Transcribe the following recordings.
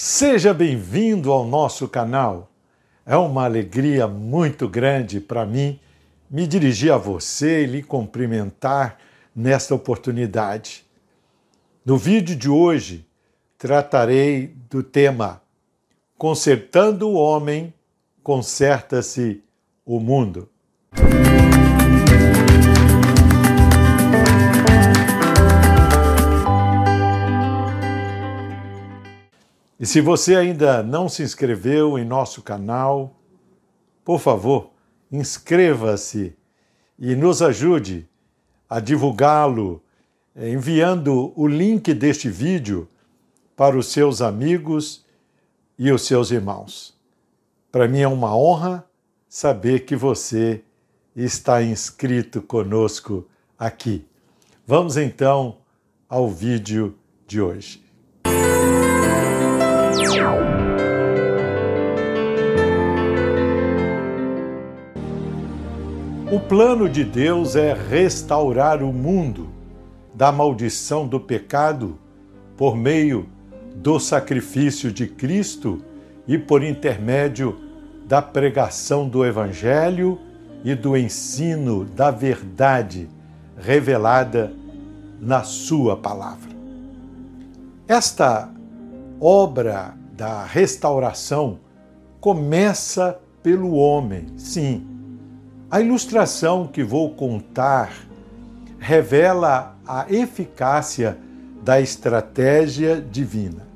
Seja bem-vindo ao nosso canal. É uma alegria muito grande para mim me dirigir a você e lhe cumprimentar nesta oportunidade. No vídeo de hoje, tratarei do tema Consertando o Homem, Conserta-se o Mundo. E se você ainda não se inscreveu em nosso canal, por favor, inscreva-se e nos ajude a divulgá-lo, eh, enviando o link deste vídeo para os seus amigos e os seus irmãos. Para mim é uma honra saber que você está inscrito conosco aqui. Vamos então ao vídeo de hoje. Plano de Deus é restaurar o mundo da maldição do pecado por meio do sacrifício de Cristo e por intermédio da pregação do Evangelho e do ensino da verdade revelada na Sua palavra. Esta obra da restauração começa pelo homem, sim. A ilustração que vou contar revela a eficácia da estratégia divina.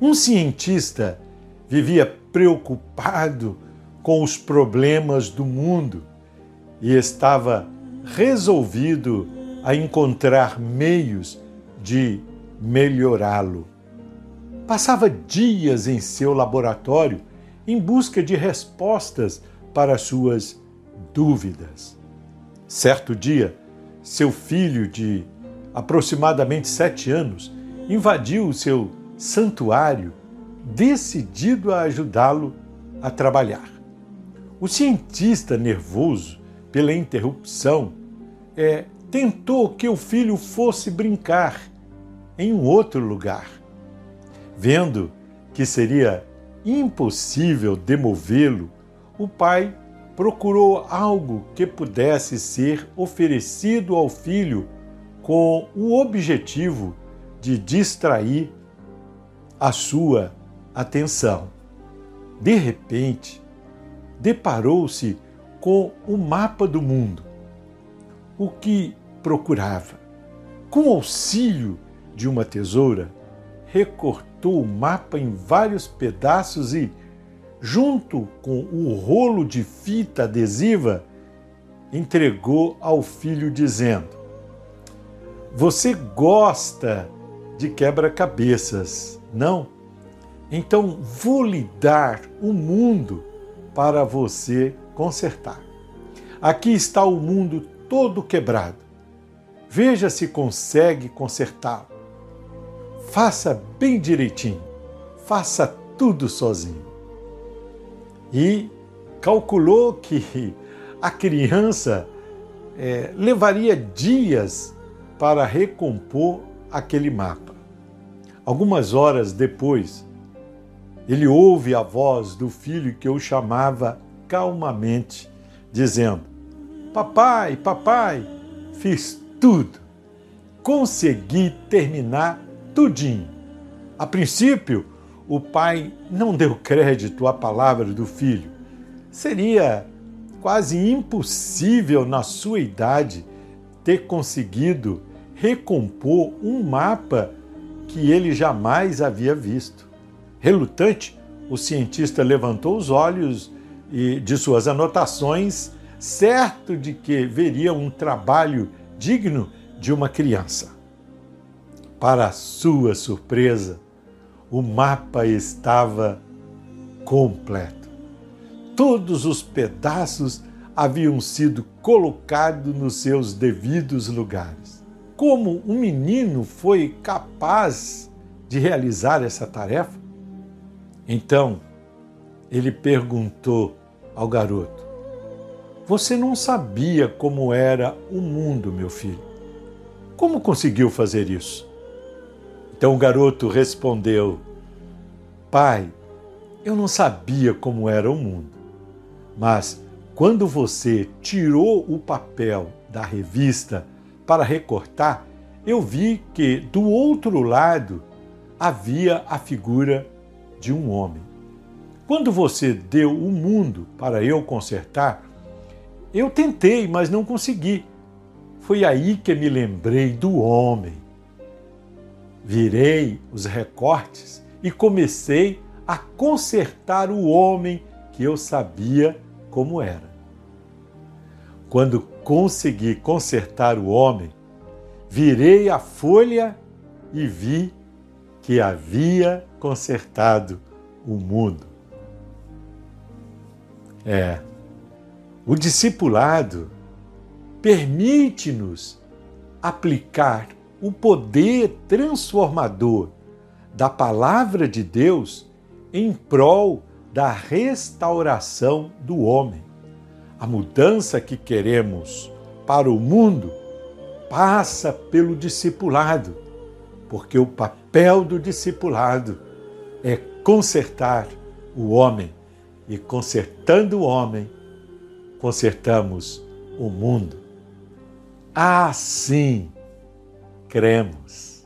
Um cientista vivia preocupado com os problemas do mundo e estava resolvido a encontrar meios de melhorá-lo. Passava dias em seu laboratório em busca de respostas para suas dúvidas. Certo dia, seu filho de aproximadamente sete anos invadiu o seu santuário, decidido a ajudá-lo a trabalhar. O cientista, nervoso pela interrupção, é, tentou que o filho fosse brincar em um outro lugar. Vendo que seria impossível demovê-lo, o pai procurou algo que pudesse ser oferecido ao filho com o objetivo de distrair a sua atenção. De repente, deparou-se com o mapa do mundo. O que procurava? Com auxílio de uma tesoura, recortou o mapa em vários pedaços e, junto com o rolo de fita adesiva, entregou ao filho, dizendo: Você gosta de quebra-cabeças, não? Então vou lhe dar o mundo para você consertar. Aqui está o mundo todo quebrado. Veja se consegue consertá-lo. Faça bem direitinho. Faça tudo sozinho. E calculou que a criança é, levaria dias para recompor aquele mapa. Algumas horas depois, ele ouve a voz do filho que o chamava calmamente, dizendo: Papai, papai, fiz tudo. Consegui terminar tudinho. A princípio, o pai não deu crédito à palavra do filho. Seria quase impossível na sua idade ter conseguido recompor um mapa que ele jamais havia visto. Relutante, o cientista levantou os olhos de suas anotações, certo de que veria um trabalho digno de uma criança. Para sua surpresa, o mapa estava completo. Todos os pedaços haviam sido colocados nos seus devidos lugares. Como um menino foi capaz de realizar essa tarefa? Então, ele perguntou ao garoto: Você não sabia como era o mundo, meu filho? Como conseguiu fazer isso? Então o garoto respondeu: pai, eu não sabia como era o mundo, mas quando você tirou o papel da revista para recortar, eu vi que do outro lado havia a figura de um homem. Quando você deu o mundo para eu consertar, eu tentei, mas não consegui. Foi aí que me lembrei do homem. Virei os recortes e comecei a consertar o homem que eu sabia como era. Quando consegui consertar o homem, virei a folha e vi que havia consertado o mundo. É, o discipulado permite-nos aplicar o poder transformador da palavra de Deus em prol da restauração do homem. A mudança que queremos para o mundo passa pelo discipulado, porque o papel do discipulado é consertar o homem, e consertando o homem, consertamos o mundo. Assim cremos.